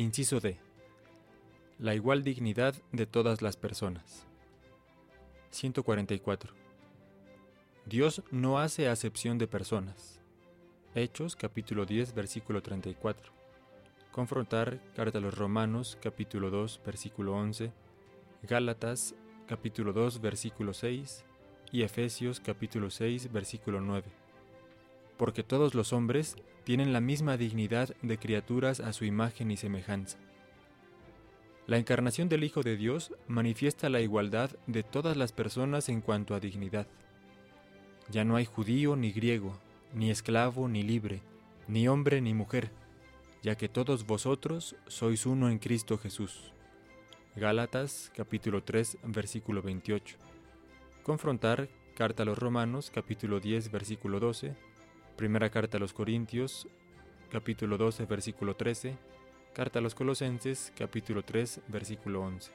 Inciso D. La igual dignidad de todas las personas. 144. Dios no hace acepción de personas. Hechos capítulo 10 versículo 34. Confrontar carta a los Romanos capítulo 2 versículo 11. Gálatas capítulo 2 versículo 6 y Efesios capítulo 6 versículo 9. Porque todos los hombres tienen la misma dignidad de criaturas a su imagen y semejanza. La encarnación del Hijo de Dios manifiesta la igualdad de todas las personas en cuanto a dignidad. Ya no hay judío ni griego, ni esclavo ni libre, ni hombre ni mujer, ya que todos vosotros sois uno en Cristo Jesús. Gálatas capítulo 3 versículo 28. Confrontar Carta a los Romanos capítulo 10 versículo 12. Primera carta a los Corintios capítulo 12 versículo 13 Carta a los Colosenses, capítulo 3, versículo 11.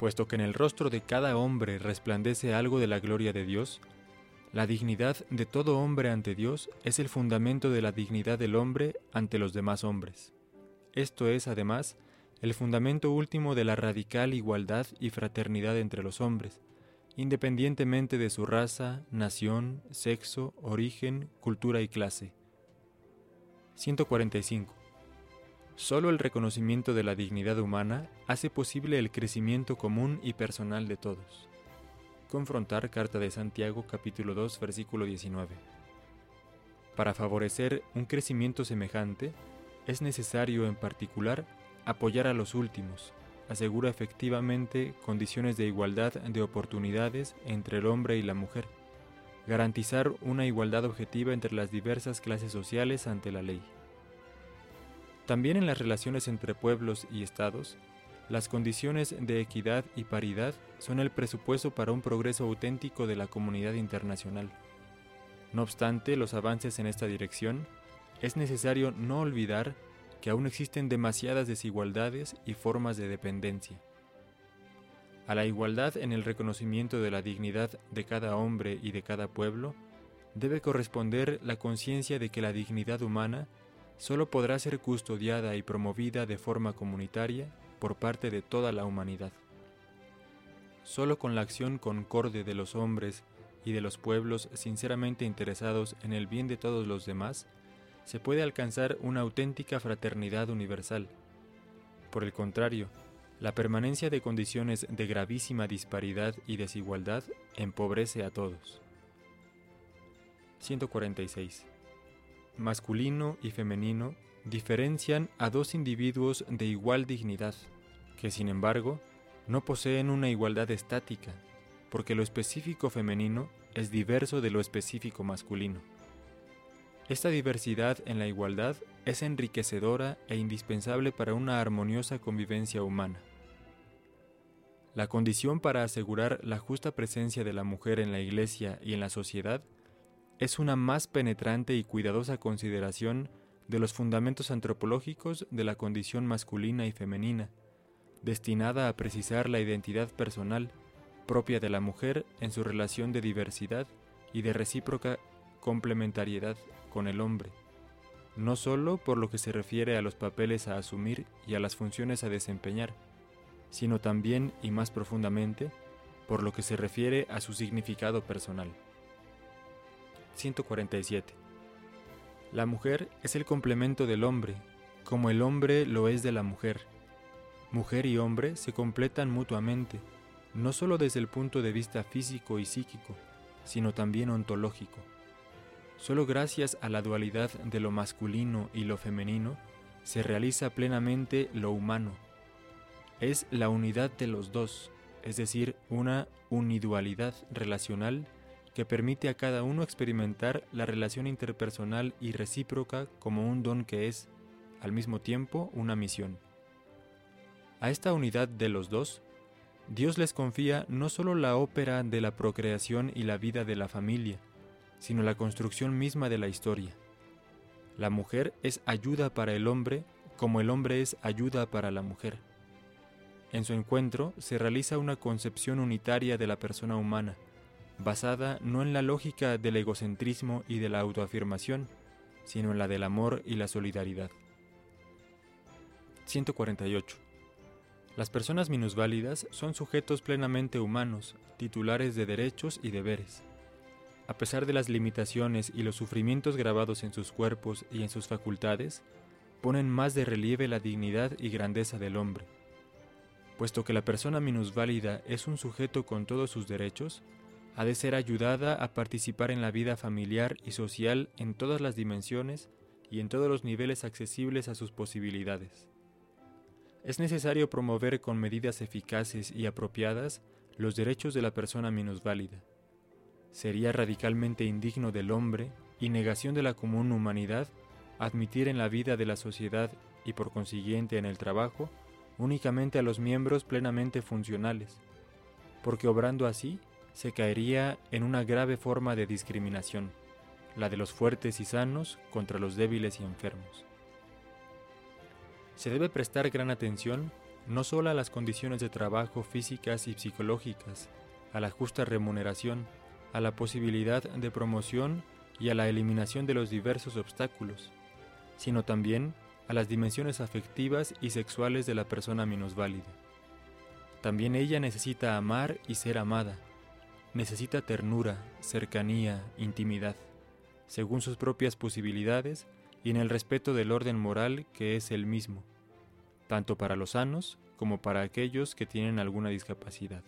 Puesto que en el rostro de cada hombre resplandece algo de la gloria de Dios, la dignidad de todo hombre ante Dios es el fundamento de la dignidad del hombre ante los demás hombres. Esto es, además, el fundamento último de la radical igualdad y fraternidad entre los hombres, independientemente de su raza, nación, sexo, origen, cultura y clase. 145. Solo el reconocimiento de la dignidad humana hace posible el crecimiento común y personal de todos. Confrontar Carta de Santiago capítulo 2 versículo 19. Para favorecer un crecimiento semejante, es necesario en particular apoyar a los últimos, asegura efectivamente condiciones de igualdad de oportunidades entre el hombre y la mujer, garantizar una igualdad objetiva entre las diversas clases sociales ante la ley. También en las relaciones entre pueblos y estados, las condiciones de equidad y paridad son el presupuesto para un progreso auténtico de la comunidad internacional. No obstante los avances en esta dirección, es necesario no olvidar que aún existen demasiadas desigualdades y formas de dependencia. A la igualdad en el reconocimiento de la dignidad de cada hombre y de cada pueblo, debe corresponder la conciencia de que la dignidad humana solo podrá ser custodiada y promovida de forma comunitaria por parte de toda la humanidad. Solo con la acción concorde de los hombres y de los pueblos sinceramente interesados en el bien de todos los demás, se puede alcanzar una auténtica fraternidad universal. Por el contrario, la permanencia de condiciones de gravísima disparidad y desigualdad empobrece a todos. 146 masculino y femenino diferencian a dos individuos de igual dignidad, que sin embargo no poseen una igualdad estática, porque lo específico femenino es diverso de lo específico masculino. Esta diversidad en la igualdad es enriquecedora e indispensable para una armoniosa convivencia humana. La condición para asegurar la justa presencia de la mujer en la Iglesia y en la sociedad es una más penetrante y cuidadosa consideración de los fundamentos antropológicos de la condición masculina y femenina, destinada a precisar la identidad personal propia de la mujer en su relación de diversidad y de recíproca complementariedad con el hombre, no sólo por lo que se refiere a los papeles a asumir y a las funciones a desempeñar, sino también y más profundamente por lo que se refiere a su significado personal. 147. La mujer es el complemento del hombre, como el hombre lo es de la mujer. Mujer y hombre se completan mutuamente, no solo desde el punto de vista físico y psíquico, sino también ontológico. Solo gracias a la dualidad de lo masculino y lo femenino se realiza plenamente lo humano. Es la unidad de los dos, es decir, una unidualidad relacional que permite a cada uno experimentar la relación interpersonal y recíproca como un don que es, al mismo tiempo, una misión. A esta unidad de los dos, Dios les confía no solo la ópera de la procreación y la vida de la familia, sino la construcción misma de la historia. La mujer es ayuda para el hombre como el hombre es ayuda para la mujer. En su encuentro se realiza una concepción unitaria de la persona humana, basada no en la lógica del egocentrismo y de la autoafirmación, sino en la del amor y la solidaridad. 148. Las personas minusválidas son sujetos plenamente humanos, titulares de derechos y deberes. A pesar de las limitaciones y los sufrimientos grabados en sus cuerpos y en sus facultades, ponen más de relieve la dignidad y grandeza del hombre. Puesto que la persona minusválida es un sujeto con todos sus derechos, ha de ser ayudada a participar en la vida familiar y social en todas las dimensiones y en todos los niveles accesibles a sus posibilidades. Es necesario promover con medidas eficaces y apropiadas los derechos de la persona minusválida. Sería radicalmente indigno del hombre y negación de la común humanidad admitir en la vida de la sociedad y por consiguiente en el trabajo únicamente a los miembros plenamente funcionales, porque obrando así se caería en una grave forma de discriminación, la de los fuertes y sanos contra los débiles y enfermos. Se debe prestar gran atención no solo a las condiciones de trabajo físicas y psicológicas, a la justa remuneración, a la posibilidad de promoción y a la eliminación de los diversos obstáculos, sino también a las dimensiones afectivas y sexuales de la persona minusválida. También ella necesita amar y ser amada, necesita ternura, cercanía, intimidad, según sus propias posibilidades y en el respeto del orden moral que es el mismo, tanto para los sanos como para aquellos que tienen alguna discapacidad.